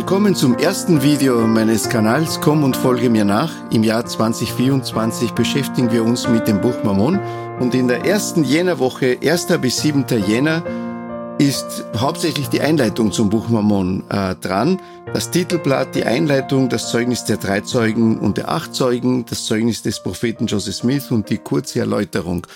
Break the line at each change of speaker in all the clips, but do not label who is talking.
Willkommen zum ersten Video meines Kanals Komm und folge mir nach. Im Jahr 2024 beschäftigen wir uns mit dem Buch Mammon und in der ersten Jännerwoche, 1. bis 7. Jänner, ist hauptsächlich die Einleitung zum Buch Mammon äh, dran. Das Titelblatt, die Einleitung, das Zeugnis der drei Zeugen und der acht Zeugen, das Zeugnis des Propheten Joseph Smith und die kurze Erläuterung.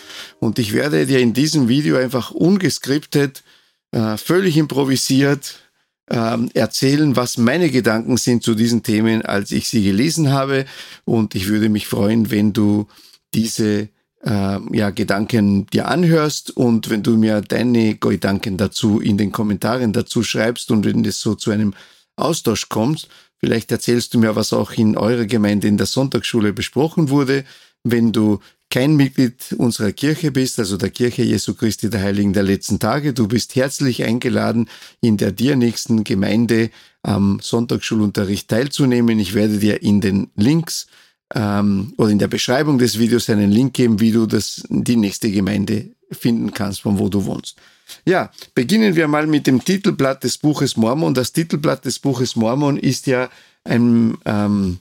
Und ich werde dir in diesem Video einfach ungeskriptet, äh, völlig improvisiert, ähm, erzählen, was meine Gedanken sind zu diesen Themen, als ich sie gelesen habe. Und ich würde mich freuen, wenn du diese äh, ja, Gedanken dir anhörst und wenn du mir deine Gedanken dazu in den Kommentaren dazu schreibst und wenn es so zu einem Austausch kommt, vielleicht erzählst du mir, was auch in eurer Gemeinde in der Sonntagsschule besprochen wurde. Wenn du kein Mitglied unserer Kirche bist, also der Kirche Jesu Christi der Heiligen der letzten Tage, du bist herzlich eingeladen, in der dir nächsten Gemeinde am Sonntagsschulunterricht teilzunehmen. Ich werde dir in den Links ähm, oder in der Beschreibung des Videos einen Link geben, wie du das, die nächste Gemeinde finden kannst, von wo du wohnst. Ja, beginnen wir mal mit dem Titelblatt des Buches Mormon. Das Titelblatt des Buches Mormon ist ja ein ähm,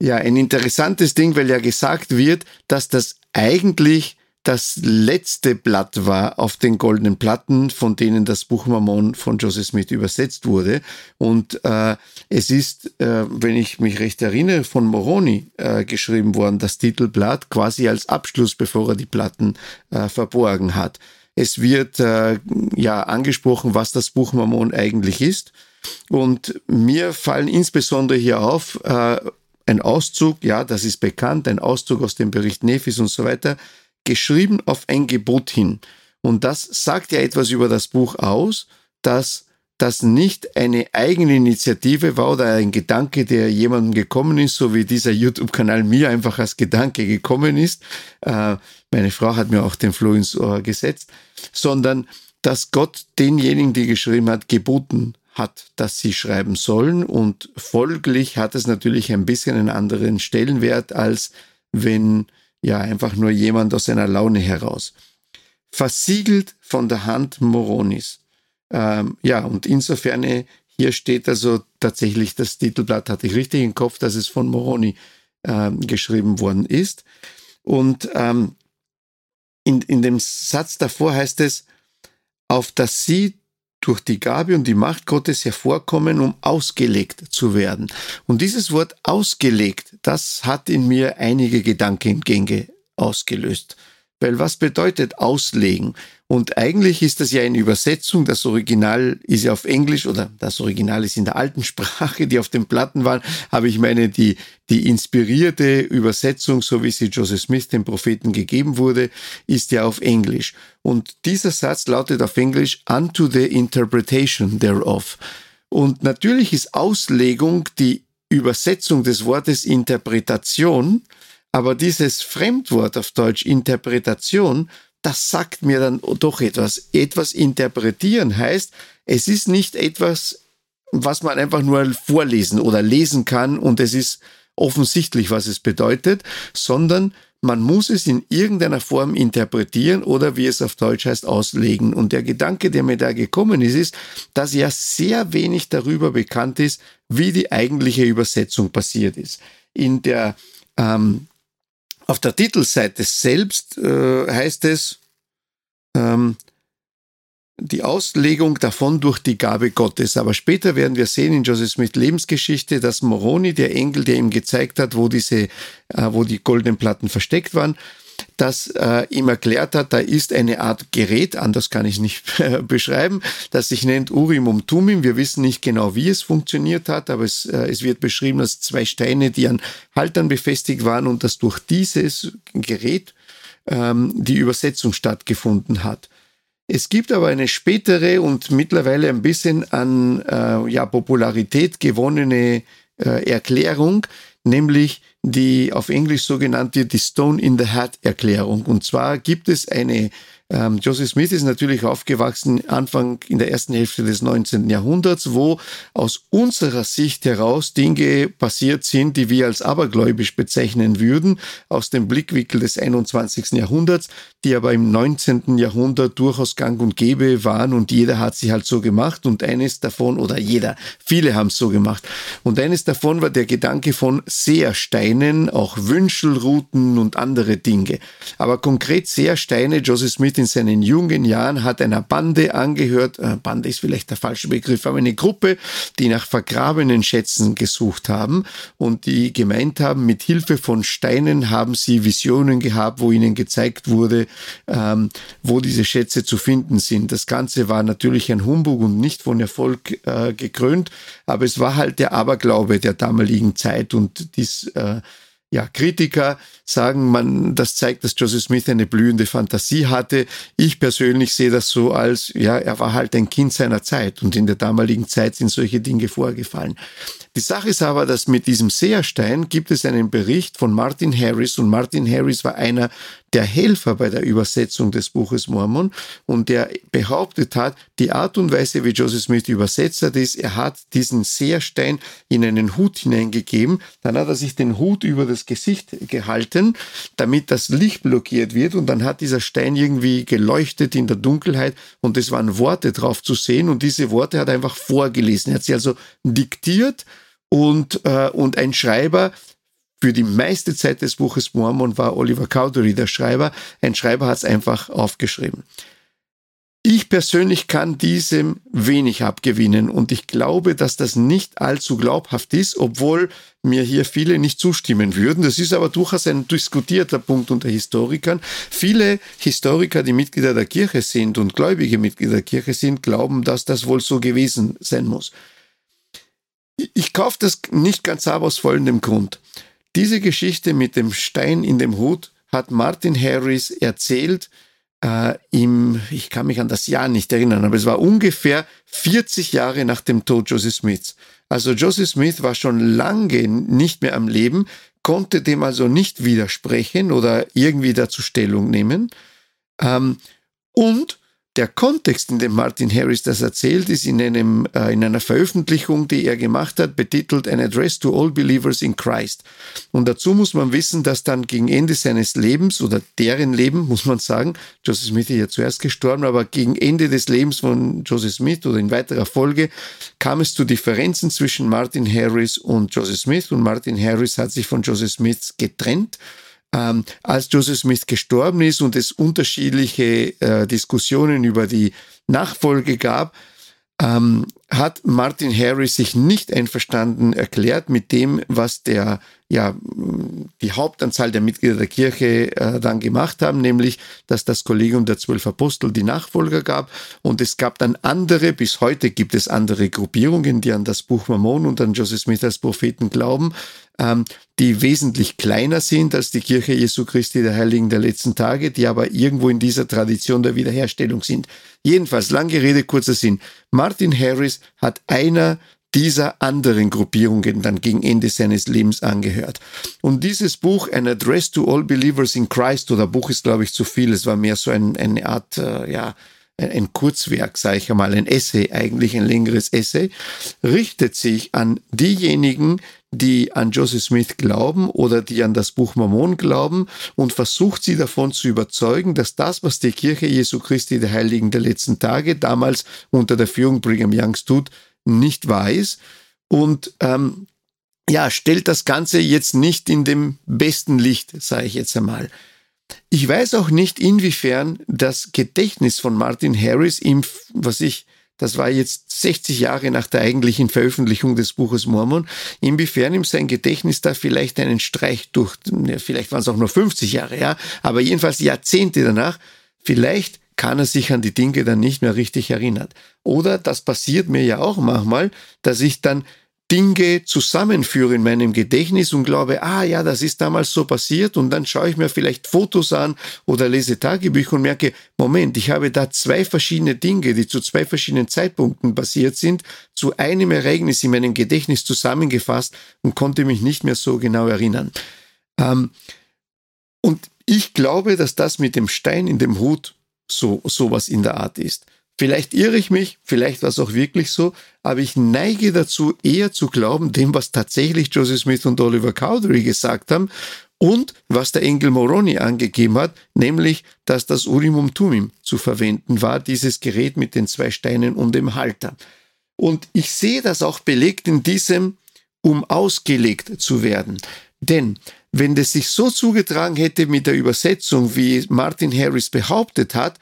ja, ein interessantes Ding, weil ja gesagt wird, dass das eigentlich das letzte Blatt war auf den goldenen Platten, von denen das Buch Mormon von Joseph Smith übersetzt wurde. Und äh, es ist, äh, wenn ich mich recht erinnere, von Moroni äh, geschrieben worden, das Titelblatt, quasi als Abschluss, bevor er die Platten äh, verborgen hat. Es wird äh, ja angesprochen, was das Buch Mormon eigentlich ist. Und mir fallen insbesondere hier auf, äh, ein Auszug, ja, das ist bekannt, ein Auszug aus dem Bericht Nephis und so weiter, geschrieben auf ein Gebot hin. Und das sagt ja etwas über das Buch aus, dass das nicht eine eigene Initiative war oder ein Gedanke, der jemandem gekommen ist, so wie dieser YouTube-Kanal mir einfach als Gedanke gekommen ist. Äh, meine Frau hat mir auch den Floh ins Ohr gesetzt, sondern dass Gott denjenigen, die geschrieben hat, geboten hat, dass sie schreiben sollen und folglich hat es natürlich ein bisschen einen anderen Stellenwert, als wenn ja einfach nur jemand aus seiner Laune heraus. Versiegelt von der Hand Moronis. Ähm, ja, und insofern hier steht also tatsächlich, das Titelblatt hatte ich richtig im Kopf, dass es von Moroni ähm, geschrieben worden ist. Und ähm, in, in dem Satz davor heißt es, auf dass sie durch die Gabe und die Macht Gottes hervorkommen, um ausgelegt zu werden. Und dieses Wort ausgelegt, das hat in mir einige Gedankengänge ausgelöst. Weil was bedeutet auslegen? Und eigentlich ist das ja eine Übersetzung. Das Original ist ja auf Englisch oder das Original ist in der alten Sprache, die auf den Platten waren. Aber ich meine, die, die inspirierte Übersetzung, so wie sie Joseph Smith dem Propheten gegeben wurde, ist ja auf Englisch. Und dieser Satz lautet auf Englisch unto the interpretation thereof. Und natürlich ist Auslegung die Übersetzung des Wortes Interpretation, aber dieses Fremdwort auf Deutsch Interpretation, das sagt mir dann doch etwas. Etwas interpretieren heißt, es ist nicht etwas, was man einfach nur vorlesen oder lesen kann und es ist offensichtlich, was es bedeutet, sondern man muss es in irgendeiner Form interpretieren oder wie es auf Deutsch heißt, auslegen. Und der Gedanke, der mir da gekommen ist, ist, dass ja sehr wenig darüber bekannt ist, wie die eigentliche Übersetzung passiert ist. In der ähm, auf der Titelseite selbst äh, heißt es, ähm, die Auslegung davon durch die Gabe Gottes. Aber später werden wir sehen in Joseph Smith Lebensgeschichte, dass Moroni, der Engel, der ihm gezeigt hat, wo diese, äh, wo die goldenen Platten versteckt waren, das äh, ihm erklärt hat, da ist eine Art Gerät, anders kann ich nicht äh, beschreiben, das sich nennt Urim und Tumim. Wir wissen nicht genau, wie es funktioniert hat, aber es, äh, es wird beschrieben, dass zwei Steine, die an Haltern befestigt waren und dass durch dieses Gerät ähm, die Übersetzung stattgefunden hat. Es gibt aber eine spätere und mittlerweile ein bisschen an äh, ja, Popularität gewonnene äh, Erklärung, nämlich die auf Englisch so genannt wird, die Stone in the Hat Erklärung. Und zwar gibt es eine ähm, Joseph Smith ist natürlich aufgewachsen Anfang in der ersten Hälfte des 19. Jahrhunderts, wo aus unserer Sicht heraus Dinge passiert sind, die wir als abergläubisch bezeichnen würden, aus dem Blickwinkel des 21. Jahrhunderts, die aber im 19. Jahrhundert durchaus gang und gäbe waren und jeder hat sie halt so gemacht und eines davon, oder jeder, viele haben es so gemacht. Und eines davon war der Gedanke von Seersteinen, auch Wünschelruten und andere Dinge. Aber konkret Seersteine, Joseph Smith Smith in seinen jungen Jahren hat einer Bande angehört, äh, Bande ist vielleicht der falsche Begriff, aber eine Gruppe, die nach vergrabenen Schätzen gesucht haben und die gemeint haben, mit Hilfe von Steinen haben sie Visionen gehabt, wo ihnen gezeigt wurde, ähm, wo diese Schätze zu finden sind. Das Ganze war natürlich ein Humbug und nicht von Erfolg äh, gekrönt, aber es war halt der Aberglaube der damaligen Zeit und dies äh, ja, Kritiker sagen, man, das zeigt, dass Joseph Smith eine blühende Fantasie hatte. Ich persönlich sehe das so als, ja, er war halt ein Kind seiner Zeit und in der damaligen Zeit sind solche Dinge vorgefallen. Die Sache ist aber, dass mit diesem Seerstein gibt es einen Bericht von Martin Harris und Martin Harris war einer der Helfer bei der Übersetzung des Buches Mormon und der behauptet hat, die Art und Weise, wie Joseph Smith übersetzt hat, ist, er hat diesen Seerstein in einen Hut hineingegeben, dann hat er sich den Hut über das Gesicht gehalten, damit das Licht blockiert wird und dann hat dieser Stein irgendwie geleuchtet in der Dunkelheit und es waren Worte drauf zu sehen und diese Worte hat er einfach vorgelesen. Er hat sie also diktiert und, äh, und ein Schreiber für die meiste Zeit des Buches Mormon war Oliver Cowdery der Schreiber. Ein Schreiber hat es einfach aufgeschrieben. Ich persönlich kann diesem wenig abgewinnen und ich glaube, dass das nicht allzu glaubhaft ist, obwohl mir hier viele nicht zustimmen würden. Das ist aber durchaus ein diskutierter Punkt unter Historikern. Viele Historiker, die Mitglieder der Kirche sind und gläubige Mitglieder der Kirche sind, glauben, dass das wohl so gewesen sein muss. Ich kaufe das nicht ganz ab aus folgendem Grund. Diese Geschichte mit dem Stein in dem Hut hat Martin Harris erzählt äh, im, ich kann mich an das Jahr nicht erinnern, aber es war ungefähr 40 Jahre nach dem Tod Joseph Smiths. Also Joseph Smith war schon lange nicht mehr am Leben, konnte dem also nicht widersprechen oder irgendwie dazu Stellung nehmen. Ähm, und der Kontext, in dem Martin Harris das erzählt, ist in, einem, äh, in einer Veröffentlichung, die er gemacht hat, betitelt An Address to All Believers in Christ. Und dazu muss man wissen, dass dann gegen Ende seines Lebens oder deren Leben, muss man sagen, Joseph Smith ist ja zuerst gestorben, aber gegen Ende des Lebens von Joseph Smith oder in weiterer Folge kam es zu Differenzen zwischen Martin Harris und Joseph Smith und Martin Harris hat sich von Joseph Smith getrennt ähm, als Joseph Smith gestorben ist und es unterschiedliche äh, Diskussionen über die Nachfolge gab, ähm, hat Martin Harris sich nicht einverstanden erklärt mit dem, was der ja die Hauptanzahl der Mitglieder der Kirche äh, dann gemacht haben, nämlich dass das Kollegium der zwölf Apostel die Nachfolger gab und es gab dann andere, bis heute gibt es andere Gruppierungen, die an das Buch Mormon und an Joseph Smith als Propheten glauben, ähm, die wesentlich kleiner sind als die Kirche Jesu Christi der Heiligen der letzten Tage, die aber irgendwo in dieser Tradition der Wiederherstellung sind. Jedenfalls, lange Rede, kurzer Sinn. Martin Harris hat einer dieser anderen Gruppierungen dann gegen Ende seines Lebens angehört. Und dieses Buch, An Address to All Believers in Christ, oder Buch ist, glaube ich, zu viel, es war mehr so ein, eine Art, äh, ja, ein Kurzwerk, sage ich einmal, ein Essay, eigentlich ein längeres Essay, richtet sich an diejenigen, die an Joseph Smith glauben oder die an das Buch Mormon glauben und versucht sie davon zu überzeugen, dass das, was die Kirche Jesu Christi der Heiligen der letzten Tage damals unter der Führung Brigham Youngs tut, nicht wahr ist. Und ähm, ja, stellt das Ganze jetzt nicht in dem besten Licht, sage ich jetzt einmal. Ich weiß auch nicht, inwiefern das Gedächtnis von Martin Harris ihm, was ich das war jetzt 60 Jahre nach der eigentlichen Veröffentlichung des Buches Mormon, inwiefern ihm sein Gedächtnis da vielleicht einen Streich durch, vielleicht waren es auch nur 50 Jahre, ja, aber jedenfalls Jahrzehnte danach, vielleicht kann er sich an die Dinge dann nicht mehr richtig erinnern. Oder das passiert mir ja auch manchmal, dass ich dann Dinge zusammenführe in meinem Gedächtnis und glaube, ah ja, das ist damals so passiert und dann schaue ich mir vielleicht Fotos an oder lese Tagebücher und merke, Moment, ich habe da zwei verschiedene Dinge, die zu zwei verschiedenen Zeitpunkten passiert sind, zu einem Ereignis in meinem Gedächtnis zusammengefasst und konnte mich nicht mehr so genau erinnern. Ähm, und ich glaube, dass das mit dem Stein in dem Hut so sowas in der Art ist. Vielleicht irre ich mich, vielleicht war es auch wirklich so, aber ich neige dazu, eher zu glauben, dem, was tatsächlich Joseph Smith und Oliver Cowdery gesagt haben und was der Engel Moroni angegeben hat, nämlich, dass das Urimum Tumim zu verwenden war, dieses Gerät mit den zwei Steinen und dem Halter. Und ich sehe das auch belegt in diesem, um ausgelegt zu werden. Denn wenn das sich so zugetragen hätte mit der Übersetzung, wie Martin Harris behauptet hat,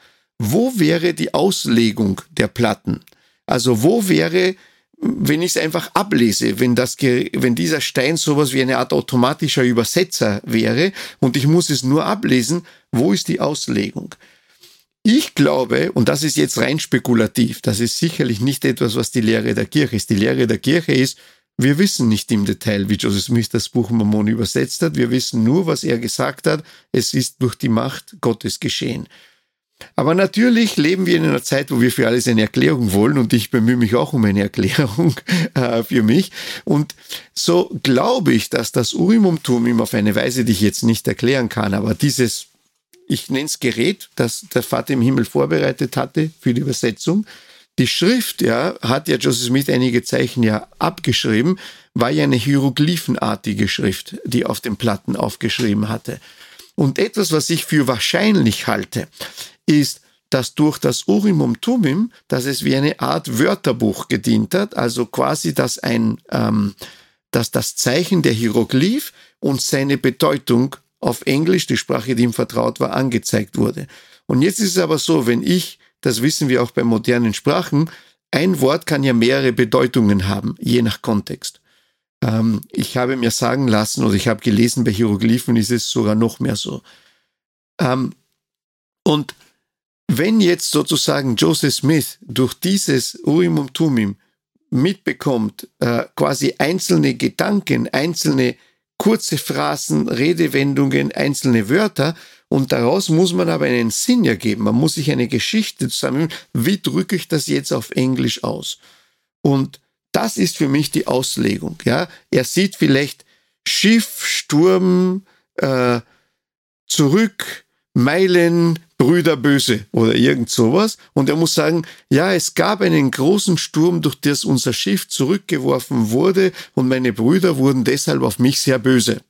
wo wäre die Auslegung der Platten? Also wo wäre, wenn ich es einfach ablese, wenn, das, wenn dieser Stein sowas wie eine Art automatischer Übersetzer wäre und ich muss es nur ablesen, wo ist die Auslegung? Ich glaube, und das ist jetzt rein spekulativ, das ist sicherlich nicht etwas, was die Lehre der Kirche ist. Die Lehre der Kirche ist, wir wissen nicht im Detail, wie Joseph Smith das Buch Mormon übersetzt hat. Wir wissen nur, was er gesagt hat. Es ist durch die Macht Gottes geschehen. Aber natürlich leben wir in einer Zeit, wo wir für alles eine Erklärung wollen und ich bemühe mich auch um eine Erklärung äh, für mich. Und so glaube ich, dass das Urim Tumim auf eine Weise, die ich jetzt nicht erklären kann, aber dieses, ich nenne es Gerät, das der Vater im Himmel vorbereitet hatte für die Übersetzung, die Schrift, ja, hat ja Joseph Smith einige Zeichen ja abgeschrieben, war ja eine hieroglyphenartige Schrift, die auf den Platten aufgeschrieben hatte. Und etwas, was ich für wahrscheinlich halte, ist, dass durch das Urimum Tumim, dass es wie eine Art Wörterbuch gedient hat, also quasi, dass ein, ähm, dass das Zeichen der Hieroglyph und seine Bedeutung auf Englisch, die Sprache, die ihm vertraut war, angezeigt wurde. Und jetzt ist es aber so, wenn ich das wissen wir auch bei modernen Sprachen, ein Wort kann ja mehrere Bedeutungen haben, je nach Kontext. Ähm, ich habe mir sagen lassen oder ich habe gelesen, bei Hieroglyphen ist es sogar noch mehr so. Ähm, und wenn jetzt sozusagen Joseph Smith durch dieses Urim und Tumim mitbekommt, äh, quasi einzelne Gedanken, einzelne kurze Phrasen, Redewendungen, einzelne Wörter, und daraus muss man aber einen Sinn ergeben. Man muss sich eine Geschichte zusammen, wie drücke ich das jetzt auf Englisch aus? Und das ist für mich die Auslegung. Ja, er sieht vielleicht Schiff, Sturm, äh, zurück, Meilen, Brüder böse oder irgend sowas. Und er muss sagen, ja, es gab einen großen Sturm, durch das unser Schiff zurückgeworfen wurde und meine Brüder wurden deshalb auf mich sehr böse.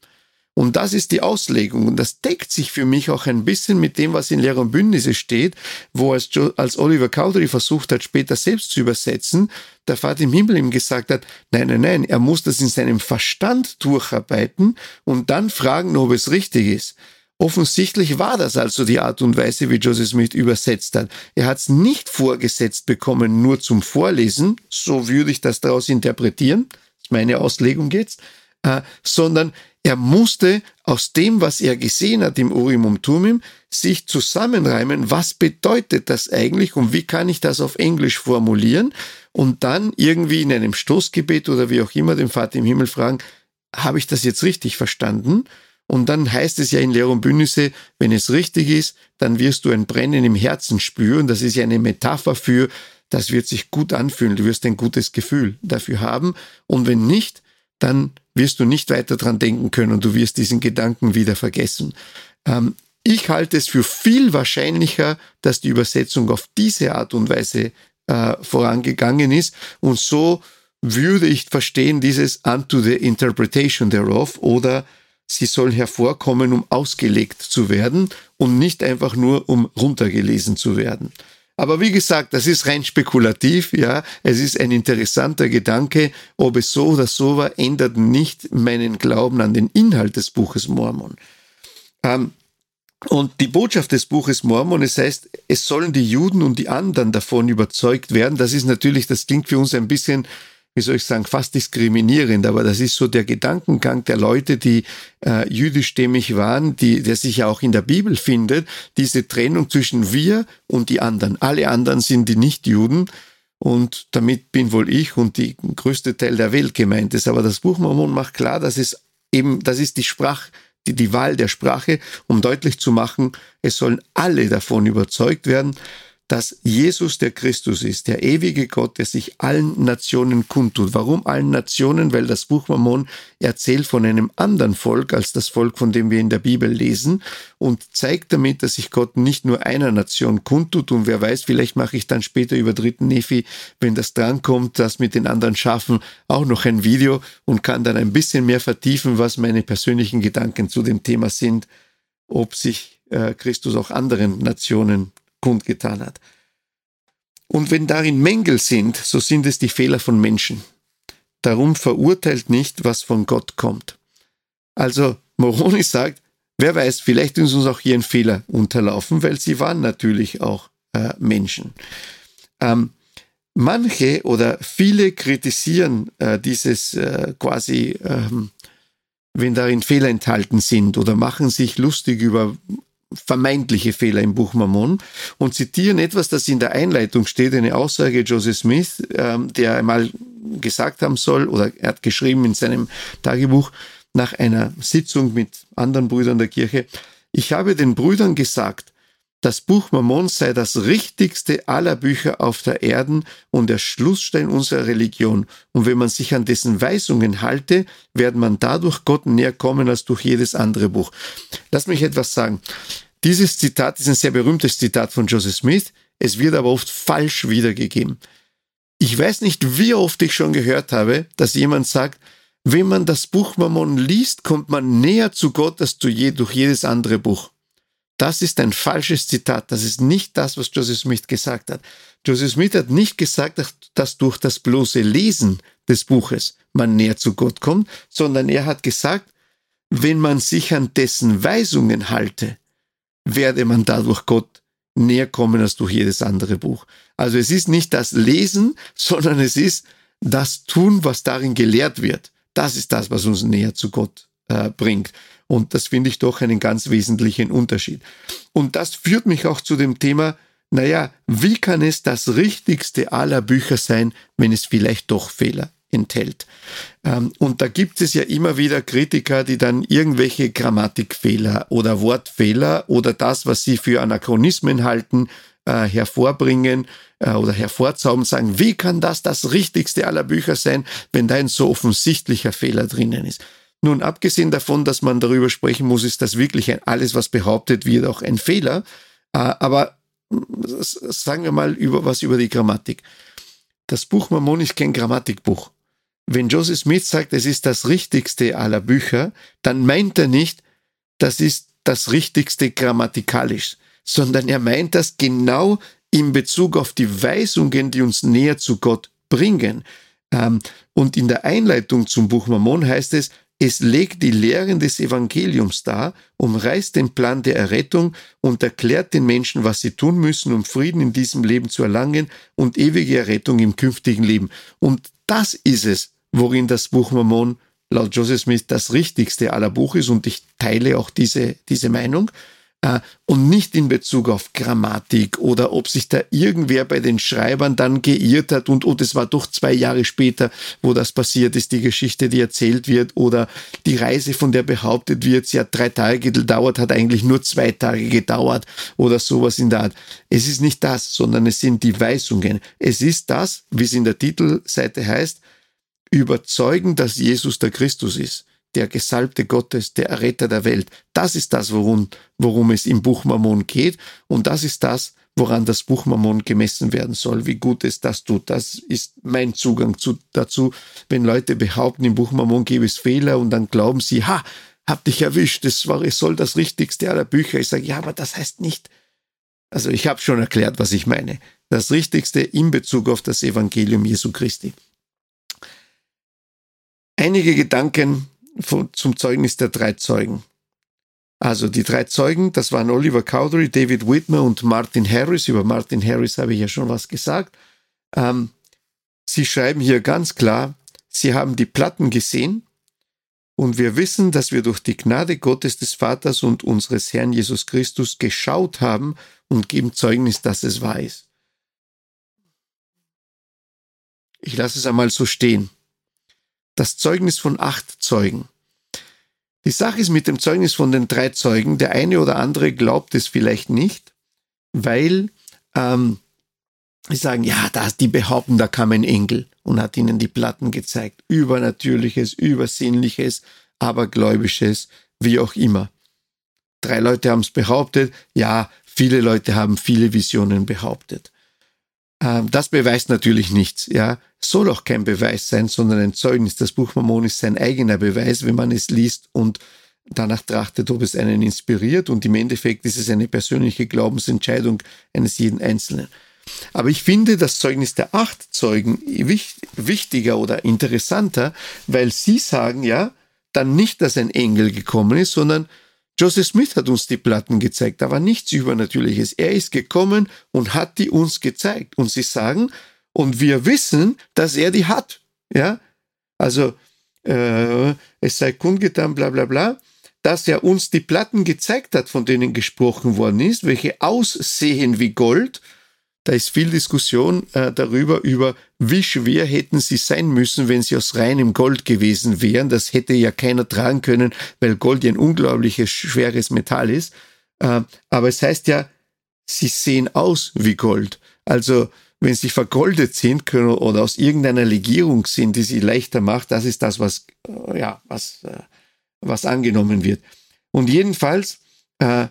Und das ist die Auslegung. Und das deckt sich für mich auch ein bisschen mit dem, was in Lehrer und Bündnisse steht, wo als, als Oliver Cowdery versucht hat, später selbst zu übersetzen, der Vater im Himmel ihm gesagt hat, nein, nein, nein, er muss das in seinem Verstand durcharbeiten und dann fragen, ob es richtig ist. Offensichtlich war das also die Art und Weise, wie Joseph Smith übersetzt hat. Er hat es nicht vorgesetzt bekommen, nur zum Vorlesen, so würde ich das daraus interpretieren, das ist meine Auslegung jetzt, äh, sondern er musste aus dem, was er gesehen hat im Urim und Tumim, sich zusammenreimen, was bedeutet das eigentlich und wie kann ich das auf Englisch formulieren und dann irgendwie in einem Stoßgebet oder wie auch immer den Vater im Himmel fragen, habe ich das jetzt richtig verstanden? Und dann heißt es ja in Lehr und Bündnisse, wenn es richtig ist, dann wirst du ein Brennen im Herzen spüren. Das ist ja eine Metapher für, das wird sich gut anfühlen. Du wirst ein gutes Gefühl dafür haben. Und wenn nicht, dann wirst du nicht weiter dran denken können und du wirst diesen Gedanken wieder vergessen. Ähm, ich halte es für viel wahrscheinlicher, dass die Übersetzung auf diese Art und Weise äh, vorangegangen ist und so würde ich verstehen dieses unto the interpretation thereof oder sie soll hervorkommen, um ausgelegt zu werden und nicht einfach nur um runtergelesen zu werden. Aber wie gesagt, das ist rein spekulativ, ja. Es ist ein interessanter Gedanke. Ob es so oder so war, ändert nicht meinen Glauben an den Inhalt des Buches Mormon. Ähm, und die Botschaft des Buches Mormon, es heißt, es sollen die Juden und die anderen davon überzeugt werden. Das ist natürlich, das klingt für uns ein bisschen wie soll ich sagen, fast diskriminierend, aber das ist so der Gedankengang der Leute, die äh, jüdischstämmig waren, die, der sich ja auch in der Bibel findet, diese Trennung zwischen wir und die anderen. Alle anderen sind die Nichtjuden und damit bin wohl ich und die größte Teil der Welt gemeint ist. Aber das Buch Mormon macht klar, dass es eben, das ist die Sprache, die, die Wahl der Sprache, um deutlich zu machen, es sollen alle davon überzeugt werden dass Jesus der Christus ist, der ewige Gott, der sich allen Nationen kundtut. Warum allen Nationen? Weil das Buch Mormon erzählt von einem anderen Volk als das Volk, von dem wir in der Bibel lesen und zeigt damit, dass sich Gott nicht nur einer Nation kundtut und wer weiß, vielleicht mache ich dann später über dritten Nephi, wenn das drankommt, das mit den anderen Schafen auch noch ein Video und kann dann ein bisschen mehr vertiefen, was meine persönlichen Gedanken zu dem Thema sind, ob sich äh, Christus auch anderen Nationen kundgetan hat. Und wenn darin Mängel sind, so sind es die Fehler von Menschen. Darum verurteilt nicht, was von Gott kommt. Also Moroni sagt, wer weiß, vielleicht ist uns auch hier ein Fehler unterlaufen, weil sie waren natürlich auch äh, Menschen. Ähm, manche oder viele kritisieren äh, dieses äh, quasi, ähm, wenn darin Fehler enthalten sind oder machen sich lustig über vermeintliche Fehler im Buch Mammon und zitieren etwas, das in der Einleitung steht, eine Aussage Joseph Smith, ähm, der einmal gesagt haben soll, oder er hat geschrieben in seinem Tagebuch nach einer Sitzung mit anderen Brüdern der Kirche, ich habe den Brüdern gesagt, das Buch Mammon sei das richtigste aller Bücher auf der Erden und der Schlussstein unserer Religion. Und wenn man sich an dessen Weisungen halte, wird man dadurch Gott näher kommen als durch jedes andere Buch. Lass mich etwas sagen. Dieses Zitat ist ein sehr berühmtes Zitat von Joseph Smith. Es wird aber oft falsch wiedergegeben. Ich weiß nicht, wie oft ich schon gehört habe, dass jemand sagt, wenn man das Buch Mammon liest, kommt man näher zu Gott als durch jedes andere Buch. Das ist ein falsches Zitat. Das ist nicht das, was Joseph Smith gesagt hat. Joseph Smith hat nicht gesagt, dass durch das bloße Lesen des Buches man näher zu Gott kommt, sondern er hat gesagt, wenn man sich an dessen Weisungen halte, werde man dadurch Gott näher kommen als durch jedes andere Buch. Also es ist nicht das Lesen, sondern es ist das Tun, was darin gelehrt wird. Das ist das, was uns näher zu Gott äh, bringt. Und das finde ich doch einen ganz wesentlichen Unterschied. Und das führt mich auch zu dem Thema, naja, wie kann es das richtigste aller Bücher sein, wenn es vielleicht doch Fehler enthält? Ähm, und da gibt es ja immer wieder Kritiker, die dann irgendwelche Grammatikfehler oder Wortfehler oder das, was sie für Anachronismen halten, äh, hervorbringen äh, oder hervorzaubern, sagen, wie kann das das richtigste aller Bücher sein, wenn da ein so offensichtlicher Fehler drinnen ist? Nun, abgesehen davon, dass man darüber sprechen muss, ist das wirklich alles, was behauptet wird, auch ein Fehler. Äh, aber sagen wir mal über was über die Grammatik. Das Buch Mammon ist kein Grammatikbuch. Wenn Joseph Smith sagt, es ist das richtigste aller Bücher, dann meint er nicht, das ist das richtigste grammatikalisch, sondern er meint das genau in Bezug auf die Weisungen, die uns näher zu Gott bringen. Ähm, und in der Einleitung zum Buch Mammon heißt es, es legt die Lehren des Evangeliums dar, umreißt den Plan der Errettung und erklärt den Menschen, was sie tun müssen, um Frieden in diesem Leben zu erlangen und ewige Errettung im künftigen Leben. Und das ist es, worin das Buch Mormon laut Joseph Smith das richtigste aller Buch ist und ich teile auch diese, diese Meinung. Äh, und nicht in Bezug auf Grammatik oder ob sich da irgendwer bei den Schreibern dann geirrt hat und, und es war doch zwei Jahre später, wo das passiert ist, die Geschichte, die erzählt wird oder die Reise, von der behauptet wird, sie hat drei Tage gedauert, hat eigentlich nur zwei Tage gedauert oder sowas in der Art. Es ist nicht das, sondern es sind die Weisungen. Es ist das, wie es in der Titelseite heißt, überzeugen, dass Jesus der Christus ist der Gesalbte Gottes, der Erretter der Welt. Das ist das, worum, worum es im Buch Mammon geht. Und das ist das, woran das Buch Mammon gemessen werden soll, wie gut es das tut. Das ist mein Zugang zu, dazu. Wenn Leute behaupten, im Buch Mammon gäbe es Fehler und dann glauben sie, ha, hab dich erwischt, es, war, es soll das Richtigste aller Bücher. Ich sage, ja, aber das heißt nicht, also ich habe schon erklärt, was ich meine. Das Richtigste in Bezug auf das Evangelium Jesu Christi. Einige Gedanken zum Zeugnis der drei Zeugen. Also die drei Zeugen, das waren Oliver Cowdery, David Whitmer und Martin Harris. Über Martin Harris habe ich ja schon was gesagt. Ähm, sie schreiben hier ganz klar, sie haben die Platten gesehen und wir wissen, dass wir durch die Gnade Gottes des Vaters und unseres Herrn Jesus Christus geschaut haben und geben Zeugnis, dass es wahr ist. Ich lasse es einmal so stehen das Zeugnis von acht Zeugen. Die Sache ist mit dem Zeugnis von den drei Zeugen, der eine oder andere glaubt es vielleicht nicht, weil ähm, die sagen, ja, das, die behaupten, da kam ein Engel und hat ihnen die Platten gezeigt. Übernatürliches, Übersinnliches, Abergläubisches, wie auch immer. Drei Leute haben es behauptet, ja, viele Leute haben viele Visionen behauptet. Ähm, das beweist natürlich nichts, ja. Soll auch kein Beweis sein, sondern ein Zeugnis. Das Buch Mormon ist sein eigener Beweis, wenn man es liest und danach trachtet, ob es einen inspiriert. Und im Endeffekt ist es eine persönliche Glaubensentscheidung eines jeden Einzelnen. Aber ich finde das Zeugnis der acht Zeugen wichtiger oder interessanter, weil sie sagen ja dann nicht, dass ein Engel gekommen ist, sondern Joseph Smith hat uns die Platten gezeigt. Da war nichts Übernatürliches. Er ist gekommen und hat die uns gezeigt. Und sie sagen, und wir wissen, dass er die hat. Ja, also äh, es sei kundgetan, bla bla bla, dass er uns die Platten gezeigt hat, von denen gesprochen worden ist, welche aussehen wie Gold da ist viel Diskussion äh, darüber, über wie schwer hätten sie sein müssen, wenn sie aus reinem Gold gewesen wären. Das hätte ja keiner tragen können, weil Gold ja ein unglaubliches schweres Metall ist. Äh, aber es heißt ja, sie sehen aus wie Gold. Also wenn sie vergoldet sind können oder aus irgendeiner Legierung sind, die sie leichter macht, das ist das, was, äh, ja, was, äh, was angenommen wird. Und jedenfalls, äh,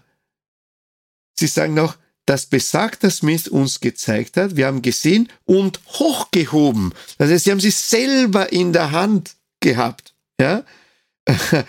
sie sagen noch, das besagter Smith uns gezeigt hat. Wir haben gesehen und hochgehoben. Das heißt, sie haben sie selber in der Hand gehabt. Ja?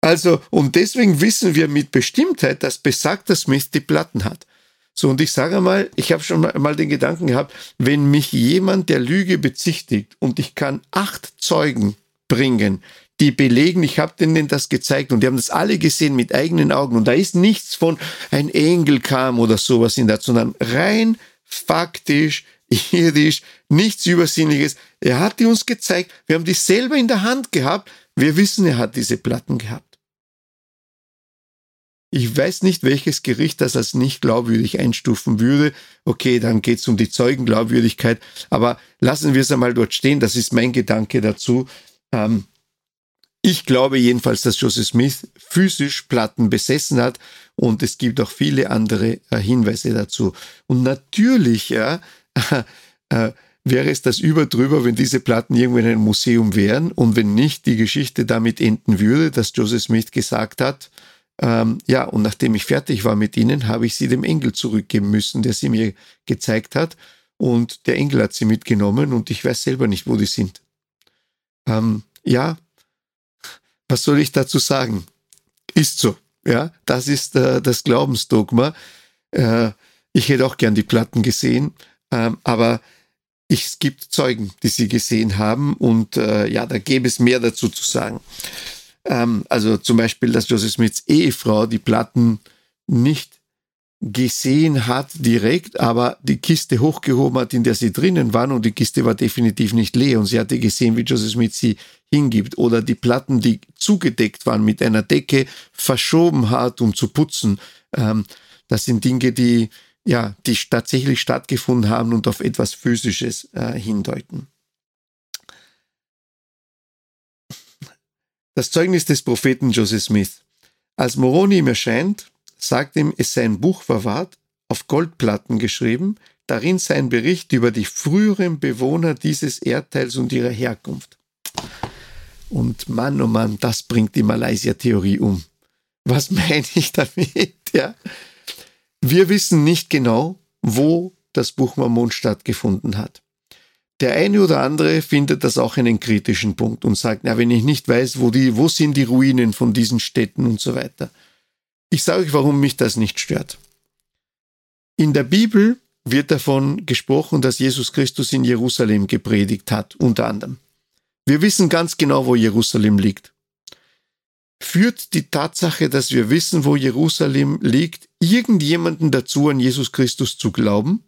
Also, und deswegen wissen wir mit Bestimmtheit, dass besagter Smith die Platten hat. So, und ich sage mal, ich habe schon mal den Gedanken gehabt, wenn mich jemand der Lüge bezichtigt und ich kann acht Zeugen bringen, die belegen, ich habe denen das gezeigt und die haben das alle gesehen mit eigenen Augen und da ist nichts von ein Engel kam oder sowas in der, sondern rein faktisch, irdisch, nichts Übersinnliches. Er hat die uns gezeigt, wir haben die selber in der Hand gehabt, wir wissen, er hat diese Platten gehabt. Ich weiß nicht, welches Gericht das als nicht glaubwürdig einstufen würde. Okay, dann geht es um die Zeugenglaubwürdigkeit, aber lassen wir es einmal dort stehen, das ist mein Gedanke dazu. Ähm, ich glaube jedenfalls, dass Joseph Smith physisch Platten besessen hat und es gibt auch viele andere äh, Hinweise dazu. Und natürlich ja, äh, wäre es das überdrüber, wenn diese Platten irgendwo in einem Museum wären und wenn nicht die Geschichte damit enden würde, dass Joseph Smith gesagt hat, ähm, ja, und nachdem ich fertig war mit ihnen, habe ich sie dem Engel zurückgeben müssen, der sie mir gezeigt hat. Und der Engel hat sie mitgenommen und ich weiß selber nicht, wo die sind. Ähm, ja, was soll ich dazu sagen? Ist so. Ja, das ist äh, das Glaubensdogma. Äh, ich hätte auch gern die Platten gesehen, ähm, aber ich, es gibt Zeugen, die sie gesehen haben und äh, ja, da gäbe es mehr dazu zu sagen. Ähm, also zum Beispiel, dass Joseph Smiths Ehefrau die Platten nicht gesehen hat direkt, aber die Kiste hochgehoben hat, in der sie drinnen waren und die Kiste war definitiv nicht leer und sie hatte gesehen, wie Joseph Smith sie hingibt oder die Platten, die zugedeckt waren mit einer Decke, verschoben hat, um zu putzen. Ähm, das sind Dinge, die ja, die tatsächlich stattgefunden haben und auf etwas Physisches äh, hindeuten. Das Zeugnis des Propheten Joseph Smith. Als Moroni ihm erscheint, sagt ihm, es sei ein Buch verwahrt, auf Goldplatten geschrieben, darin sei ein Bericht über die früheren Bewohner dieses Erdteils und ihrer Herkunft. Und Mann, oh Mann, das bringt die Malaysia-Theorie um. Was meine ich damit? Ja? Wir wissen nicht genau, wo das Buch Mormon stattgefunden hat. Der eine oder andere findet das auch einen kritischen Punkt und sagt, na, wenn ich nicht weiß, wo die, wo sind die Ruinen von diesen Städten und so weiter. Ich sage euch, warum mich das nicht stört. In der Bibel wird davon gesprochen, dass Jesus Christus in Jerusalem gepredigt hat, unter anderem. Wir wissen ganz genau, wo Jerusalem liegt. Führt die Tatsache, dass wir wissen, wo Jerusalem liegt, irgendjemanden dazu, an Jesus Christus zu glauben?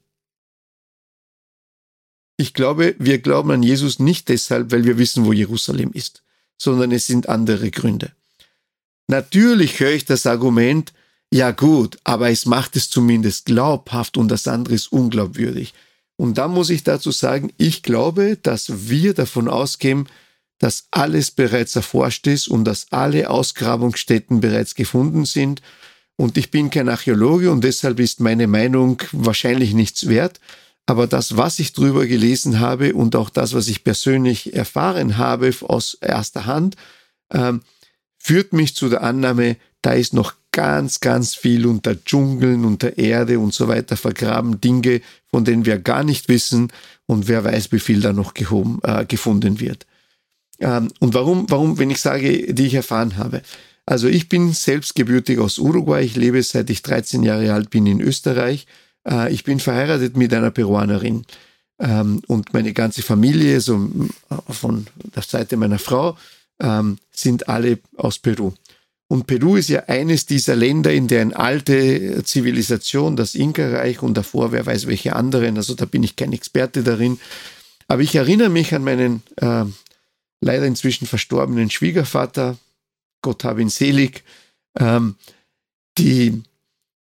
Ich glaube, wir glauben an Jesus nicht deshalb, weil wir wissen, wo Jerusalem ist, sondern es sind andere Gründe. Natürlich höre ich das Argument, ja gut, aber es macht es zumindest glaubhaft und das andere ist unglaubwürdig. Und da muss ich dazu sagen, ich glaube, dass wir davon ausgehen, dass alles bereits erforscht ist und dass alle Ausgrabungsstätten bereits gefunden sind Und ich bin kein Archäologe und deshalb ist meine Meinung wahrscheinlich nichts wert. Aber das, was ich drüber gelesen habe und auch das, was ich persönlich erfahren habe aus erster Hand, ähm, führt mich zu der Annahme, da ist noch ganz, ganz viel unter Dschungeln, unter Erde und so weiter vergraben, Dinge, von denen wir gar nicht wissen und wer weiß, wie viel da noch gehoben, äh, gefunden wird. Ähm, und warum, warum, wenn ich sage, die ich erfahren habe? Also ich bin selbst gebürtig aus Uruguay, ich lebe seit ich 13 Jahre alt bin in Österreich. Äh, ich bin verheiratet mit einer Peruanerin ähm, und meine ganze Familie, so äh, von der Seite meiner Frau, ähm, sind alle aus Peru. Und Peru ist ja eines dieser Länder, in deren alte Zivilisation, das Inka-Reich und davor, wer weiß welche anderen, also da bin ich kein Experte darin. Aber ich erinnere mich an meinen äh, leider inzwischen verstorbenen Schwiegervater, Gott habe ihn selig, ähm, die,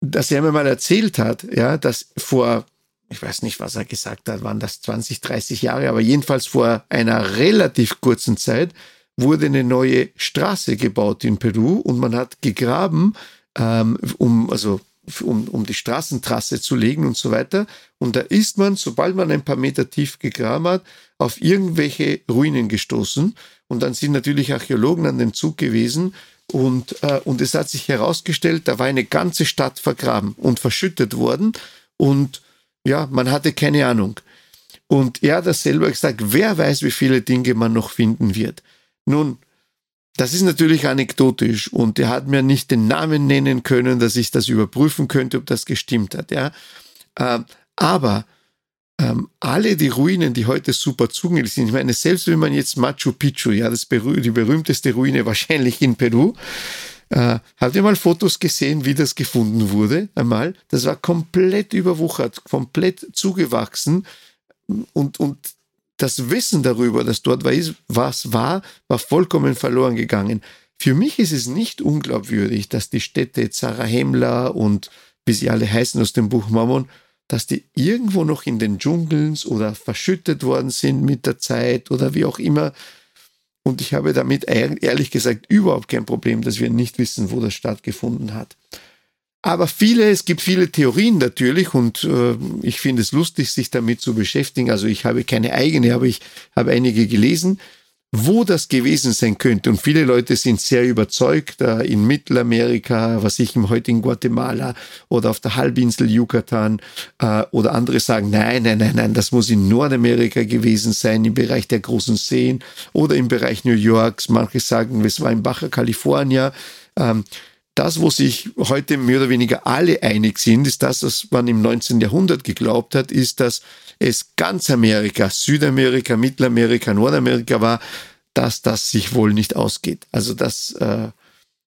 dass er mir mal erzählt hat, ja, dass vor, ich weiß nicht, was er gesagt hat, waren das 20, 30 Jahre, aber jedenfalls vor einer relativ kurzen Zeit, wurde eine neue Straße gebaut in Peru und man hat gegraben, ähm, um, also um, um die Straßentrasse zu legen und so weiter. Und da ist man, sobald man ein paar Meter tief gegraben hat, auf irgendwelche Ruinen gestoßen. Und dann sind natürlich Archäologen an dem Zug gewesen. Und, äh, und es hat sich herausgestellt, da war eine ganze Stadt vergraben und verschüttet worden. Und ja, man hatte keine Ahnung. Und er hat das selber gesagt, wer weiß, wie viele Dinge man noch finden wird. Nun, das ist natürlich anekdotisch und er hat mir nicht den Namen nennen können, dass ich das überprüfen könnte, ob das gestimmt hat. Ja? Ähm, aber ähm, alle die Ruinen, die heute super zugänglich sind, ich meine, selbst wenn man jetzt Machu Picchu, ja, das berüh die berühmteste Ruine wahrscheinlich in Peru, äh, habt ihr mal Fotos gesehen, wie das gefunden wurde? Einmal, das war komplett überwuchert, komplett zugewachsen und, und das Wissen darüber, dass dort was war, war vollkommen verloren gegangen. Für mich ist es nicht unglaubwürdig, dass die Städte Zarahemla und wie sie alle heißen aus dem Buch Mammon, dass die irgendwo noch in den Dschungeln oder verschüttet worden sind mit der Zeit oder wie auch immer. Und ich habe damit ehrlich gesagt überhaupt kein Problem, dass wir nicht wissen, wo das stattgefunden hat. Aber viele, es gibt viele Theorien natürlich und äh, ich finde es lustig, sich damit zu beschäftigen. Also ich habe keine eigene, aber ich habe einige gelesen, wo das gewesen sein könnte. Und viele Leute sind sehr überzeugt, äh, in Mittelamerika, was ich im heutigen Guatemala oder auf der Halbinsel Yucatan äh, oder andere sagen, nein, nein, nein, nein, das muss in Nordamerika gewesen sein, im Bereich der großen Seen oder im Bereich New Yorks. Manche sagen, es war in Baja California. Ähm, das, wo sich heute mehr oder weniger alle einig sind, ist das, was man im 19. Jahrhundert geglaubt hat, ist, dass es ganz Amerika, Südamerika, Mittelamerika, Nordamerika war, dass das sich wohl nicht ausgeht. Also dass äh,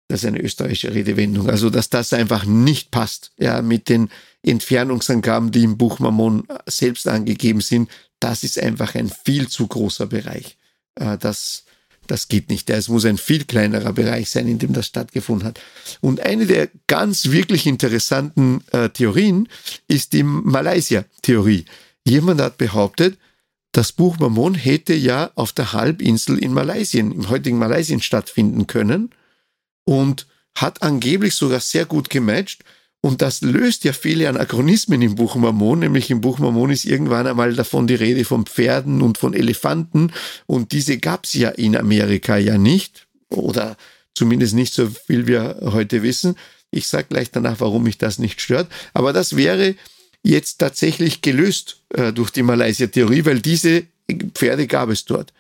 das ist eine österreichische Redewendung, also dass das einfach nicht passt, ja, mit den Entfernungsangaben, die im Buch Mammon selbst angegeben sind. Das ist einfach ein viel zu großer Bereich. Äh, das das geht nicht. Es muss ein viel kleinerer Bereich sein, in dem das stattgefunden hat. Und eine der ganz wirklich interessanten äh, Theorien ist die Malaysia-Theorie. Jemand hat behauptet, das Buch Mammon hätte ja auf der Halbinsel in Malaysia, im heutigen Malaysia stattfinden können und hat angeblich sogar sehr gut gematcht und das löst ja viele Anachronismen im Buch Mormon, nämlich im Buch Mormon ist irgendwann einmal davon die Rede von Pferden und von Elefanten und diese gab's ja in Amerika ja nicht oder zumindest nicht so viel wir heute wissen. Ich sage gleich danach, warum mich das nicht stört, aber das wäre jetzt tatsächlich gelöst äh, durch die Malaysia-Theorie, weil diese Pferde gab es dort.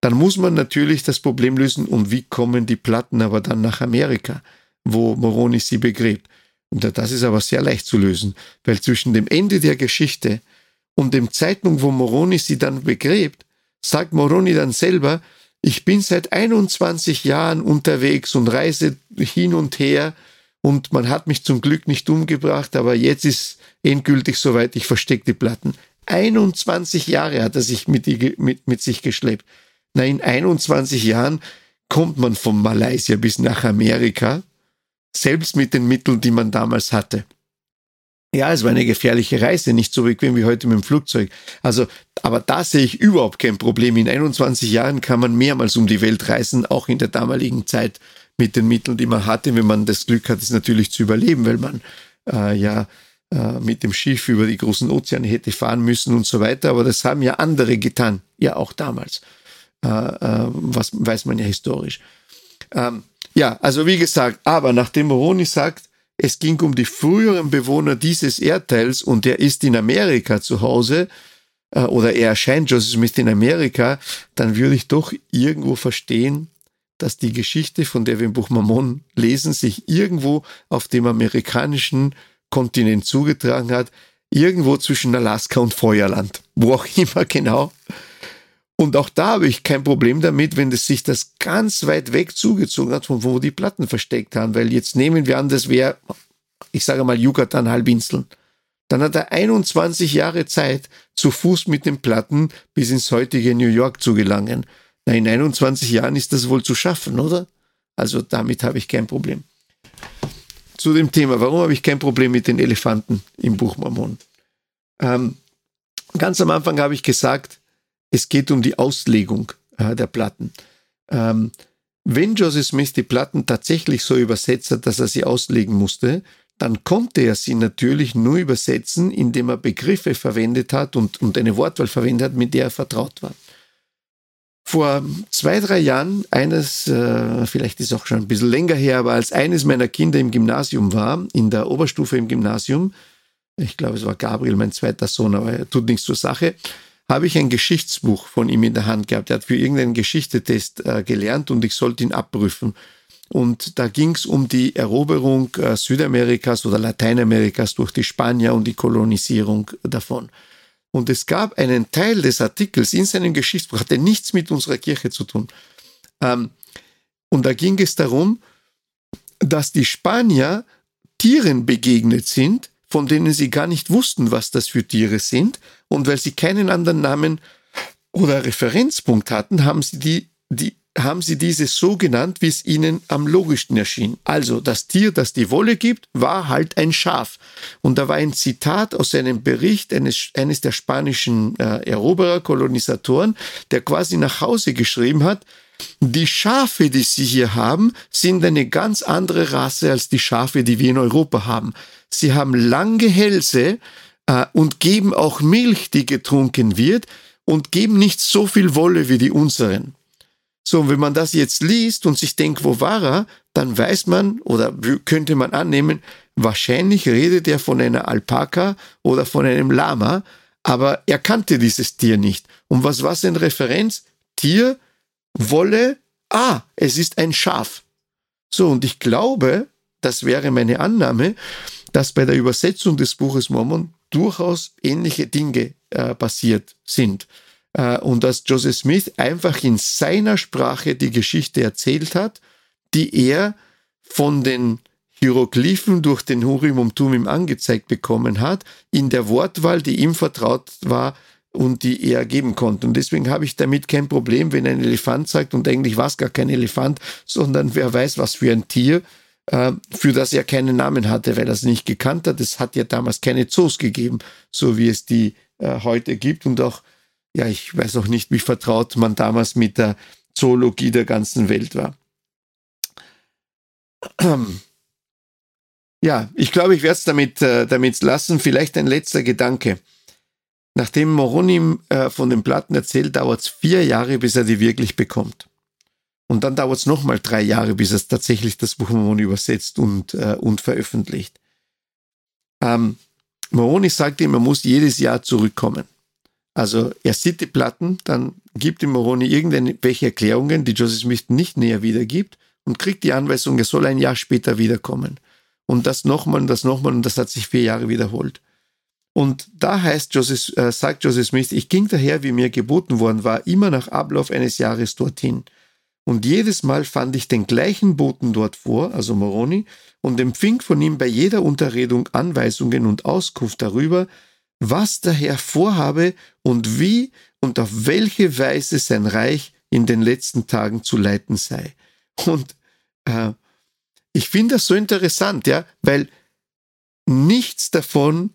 Dann muss man natürlich das Problem lösen und wie kommen die Platten aber dann nach Amerika, wo Moroni sie begräbt. Und das ist aber sehr leicht zu lösen, weil zwischen dem Ende der Geschichte und dem Zeitpunkt, wo Moroni sie dann begräbt, sagt Moroni dann selber, ich bin seit 21 Jahren unterwegs und reise hin und her und man hat mich zum Glück nicht umgebracht, aber jetzt ist endgültig soweit, ich verstecke die Platten. 21 Jahre hat er sich mit, mit, mit sich geschleppt. Na, in 21 Jahren kommt man von Malaysia bis nach Amerika selbst mit den Mitteln, die man damals hatte. Ja, es war eine gefährliche Reise, nicht so bequem wie heute mit dem Flugzeug. Also, aber da sehe ich überhaupt kein Problem. In 21 Jahren kann man mehrmals um die Welt reisen, auch in der damaligen Zeit mit den Mitteln, die man hatte, wenn man das Glück hat, es natürlich zu überleben, weil man äh, ja äh, mit dem Schiff über die großen Ozeane hätte fahren müssen und so weiter. Aber das haben ja andere getan, ja auch damals. Äh, äh, was weiß man ja historisch. Ähm, ja, also wie gesagt, aber nachdem Moroni sagt, es ging um die früheren Bewohner dieses Erdteils und er ist in Amerika zu Hause, äh, oder er erscheint Joseph Smith in Amerika, dann würde ich doch irgendwo verstehen, dass die Geschichte, von der wir im Buch Mammon lesen, sich irgendwo auf dem amerikanischen Kontinent zugetragen hat, irgendwo zwischen Alaska und Feuerland, wo auch immer genau. Und auch da habe ich kein Problem damit, wenn es sich das ganz weit weg zugezogen hat, von wo die Platten versteckt haben. Weil jetzt nehmen wir an, das wäre, ich sage mal, Yucatan-Halbinseln. Dann hat er 21 Jahre Zeit, zu Fuß mit den Platten bis ins heutige New York zu gelangen. Na, in 21 Jahren ist das wohl zu schaffen, oder? Also damit habe ich kein Problem. Zu dem Thema, warum habe ich kein Problem mit den Elefanten im Buch Mormon? Ähm, ganz am Anfang habe ich gesagt, es geht um die Auslegung äh, der Platten. Ähm, wenn Joseph Smith die Platten tatsächlich so übersetzt hat, dass er sie auslegen musste, dann konnte er sie natürlich nur übersetzen, indem er Begriffe verwendet hat und, und eine Wortwahl verwendet hat, mit der er vertraut war. Vor zwei, drei Jahren, eines, äh, vielleicht ist auch schon ein bisschen länger her, aber als eines meiner Kinder im Gymnasium war, in der Oberstufe im Gymnasium, ich glaube, es war Gabriel, mein zweiter Sohn, aber er tut nichts zur Sache, habe ich ein Geschichtsbuch von ihm in der Hand gehabt. Er hat für irgendeinen Geschichtetest äh, gelernt und ich sollte ihn abprüfen. Und da ging es um die Eroberung äh, Südamerikas oder Lateinamerikas durch die Spanier und die Kolonisierung davon. Und es gab einen Teil des Artikels in seinem Geschichtsbuch, hatte nichts mit unserer Kirche zu tun. Ähm, und da ging es darum, dass die Spanier Tieren begegnet sind, von denen sie gar nicht wussten, was das für Tiere sind. Und weil sie keinen anderen Namen oder Referenzpunkt hatten, haben sie die, die haben sie diese so genannt, wie es ihnen am logischsten erschien. Also das Tier, das die Wolle gibt, war halt ein Schaf. Und da war ein Zitat aus einem Bericht eines, eines der spanischen äh, Eroberer, Kolonisatoren, der quasi nach Hause geschrieben hat, die Schafe, die sie hier haben, sind eine ganz andere Rasse als die Schafe, die wir in Europa haben. Sie haben lange Hälse und geben auch Milch, die getrunken wird, und geben nicht so viel Wolle wie die unseren. So, und wenn man das jetzt liest und sich denkt, wo war er, dann weiß man oder könnte man annehmen, wahrscheinlich redet er von einer Alpaka oder von einem Lama, aber er kannte dieses Tier nicht. Und was war sein Referenz? Tier, Wolle, ah, es ist ein Schaf. So, und ich glaube, das wäre meine Annahme, dass bei der Übersetzung des Buches Mormon durchaus ähnliche Dinge äh, passiert sind. Äh, und dass Joseph Smith einfach in seiner Sprache die Geschichte erzählt hat, die er von den Hieroglyphen durch den Hurim und Tumim angezeigt bekommen hat, in der Wortwahl, die ihm vertraut war und die er geben konnte. Und deswegen habe ich damit kein Problem, wenn ein Elefant sagt, und eigentlich war es gar kein Elefant, sondern wer weiß, was für ein Tier, für das er keinen Namen hatte, weil er es nicht gekannt hat. Es hat ja damals keine Zoos gegeben, so wie es die äh, heute gibt. Und auch, ja, ich weiß auch nicht, wie vertraut man damals mit der Zoologie der ganzen Welt war. Ja, ich glaube, ich werde es damit, äh, damit lassen. Vielleicht ein letzter Gedanke. Nachdem Moronim äh, von den Platten erzählt, dauert es vier Jahre, bis er die wirklich bekommt. Und dann dauert es nochmal drei Jahre, bis er tatsächlich das Buch Moroni übersetzt und, äh, und veröffentlicht. Ähm, Moroni sagt ihm, er muss jedes Jahr zurückkommen. Also er sieht die Platten, dann gibt ihm Moroni irgendwelche Erklärungen, die Joseph Smith nicht näher wiedergibt und kriegt die Anweisung, er soll ein Jahr später wiederkommen. Und das nochmal und das nochmal und das hat sich vier Jahre wiederholt. Und da heißt Joseph, äh, sagt Joseph Smith, ich ging daher, wie mir geboten worden war, immer nach Ablauf eines Jahres dorthin. Und jedes Mal fand ich den gleichen Boten dort vor, also Moroni, und empfing von ihm bei jeder Unterredung Anweisungen und Auskunft darüber, was der Herr vorhabe und wie und auf welche Weise sein Reich in den letzten Tagen zu leiten sei. Und äh, ich finde das so interessant, ja, weil nichts davon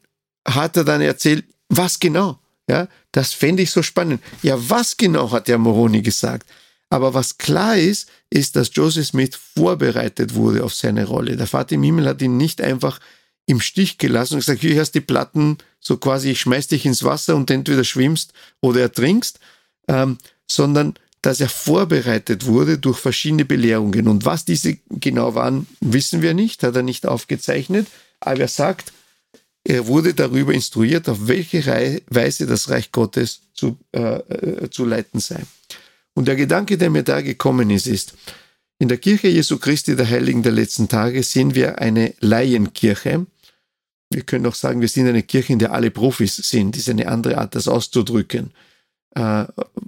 hat er dann erzählt, was genau. Ja, das fände ich so spannend. Ja, was genau hat der Moroni gesagt? Aber was klar ist, ist, dass Joseph Smith vorbereitet wurde auf seine Rolle. Der Vater im Himmel hat ihn nicht einfach im Stich gelassen und gesagt, hier hast die Platten, so quasi, ich schmeiß dich ins Wasser und entweder schwimmst oder ertrinkst, ähm, sondern dass er vorbereitet wurde durch verschiedene Belehrungen. Und was diese genau waren, wissen wir nicht, hat er nicht aufgezeichnet. Aber er sagt, er wurde darüber instruiert, auf welche Weise das Reich Gottes zu, äh, äh, zu leiten sei. Und der Gedanke, der mir da gekommen ist, ist, in der Kirche Jesu Christi der Heiligen der letzten Tage sind wir eine Laienkirche. Wir können auch sagen, wir sind eine Kirche, in der alle Profis sind. Das ist eine andere Art, das auszudrücken. Äh,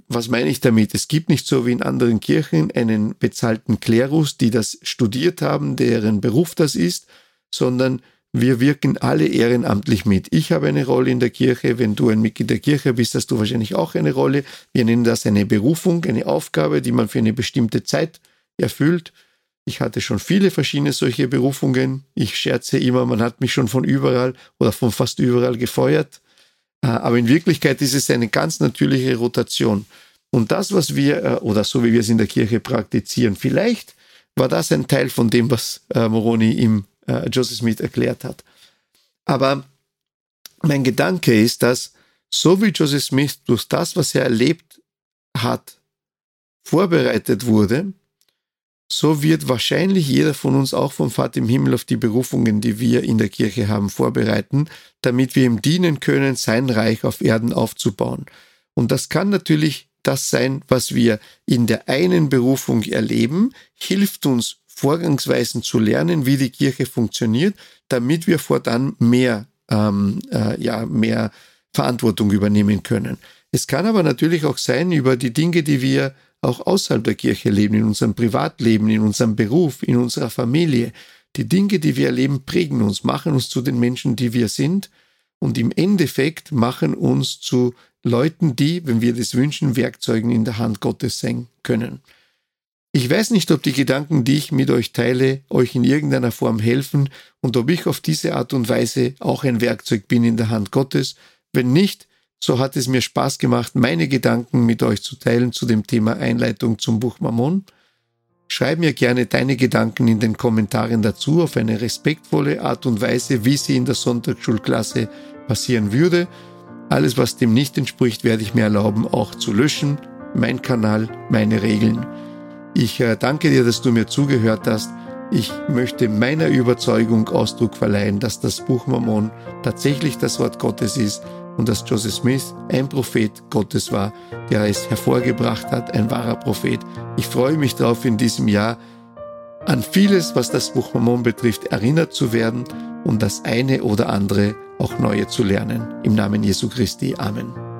was meine ich damit? Es gibt nicht so wie in anderen Kirchen einen bezahlten Klerus, die das studiert haben, deren Beruf das ist, sondern wir wirken alle ehrenamtlich mit. Ich habe eine Rolle in der Kirche. Wenn du ein Mitglied der Kirche bist, hast du wahrscheinlich auch eine Rolle. Wir nennen das eine Berufung, eine Aufgabe, die man für eine bestimmte Zeit erfüllt. Ich hatte schon viele verschiedene solche Berufungen. Ich scherze immer, man hat mich schon von überall oder von fast überall gefeuert. Äh, aber in Wirklichkeit ist es eine ganz natürliche Rotation. Und das, was wir, äh, oder so wie wir es in der Kirche praktizieren, vielleicht war das ein Teil von dem, was äh, Moroni im Joseph Smith erklärt hat. Aber mein Gedanke ist, dass so wie Joseph Smith durch das, was er erlebt hat, vorbereitet wurde, so wird wahrscheinlich jeder von uns auch vom Vater im Himmel auf die Berufungen, die wir in der Kirche haben, vorbereiten, damit wir ihm dienen können, sein Reich auf Erden aufzubauen. Und das kann natürlich das sein, was wir in der einen Berufung erleben, hilft uns Vorgangsweisen zu lernen, wie die Kirche funktioniert, damit wir fortan mehr, ähm, äh, ja, mehr Verantwortung übernehmen können. Es kann aber natürlich auch sein über die Dinge, die wir auch außerhalb der Kirche leben, in unserem Privatleben, in unserem Beruf, in unserer Familie. Die Dinge, die wir erleben, prägen uns, machen uns zu den Menschen, die wir sind und im Endeffekt machen uns zu Leuten, die, wenn wir das wünschen, Werkzeugen in der Hand Gottes sein können. Ich weiß nicht, ob die Gedanken, die ich mit euch teile, euch in irgendeiner Form helfen und ob ich auf diese Art und Weise auch ein Werkzeug bin in der Hand Gottes. Wenn nicht, so hat es mir Spaß gemacht, meine Gedanken mit euch zu teilen zu dem Thema Einleitung zum Buch Mammon. Schreib mir gerne deine Gedanken in den Kommentaren dazu auf eine respektvolle Art und Weise, wie sie in der Sonntagsschulklasse passieren würde. Alles, was dem nicht entspricht, werde ich mir erlauben, auch zu löschen. Mein Kanal, meine Regeln. Ich äh, danke dir, dass du mir zugehört hast. Ich möchte meiner Überzeugung Ausdruck verleihen, dass das Buch Mammon tatsächlich das Wort Gottes ist und dass Joseph Smith ein Prophet Gottes war, der es hervorgebracht hat, ein wahrer Prophet. Ich freue mich darauf, in diesem Jahr an vieles, was das Buch Mormon betrifft, erinnert zu werden und das eine oder andere auch neue zu lernen. Im Namen Jesu Christi. Amen.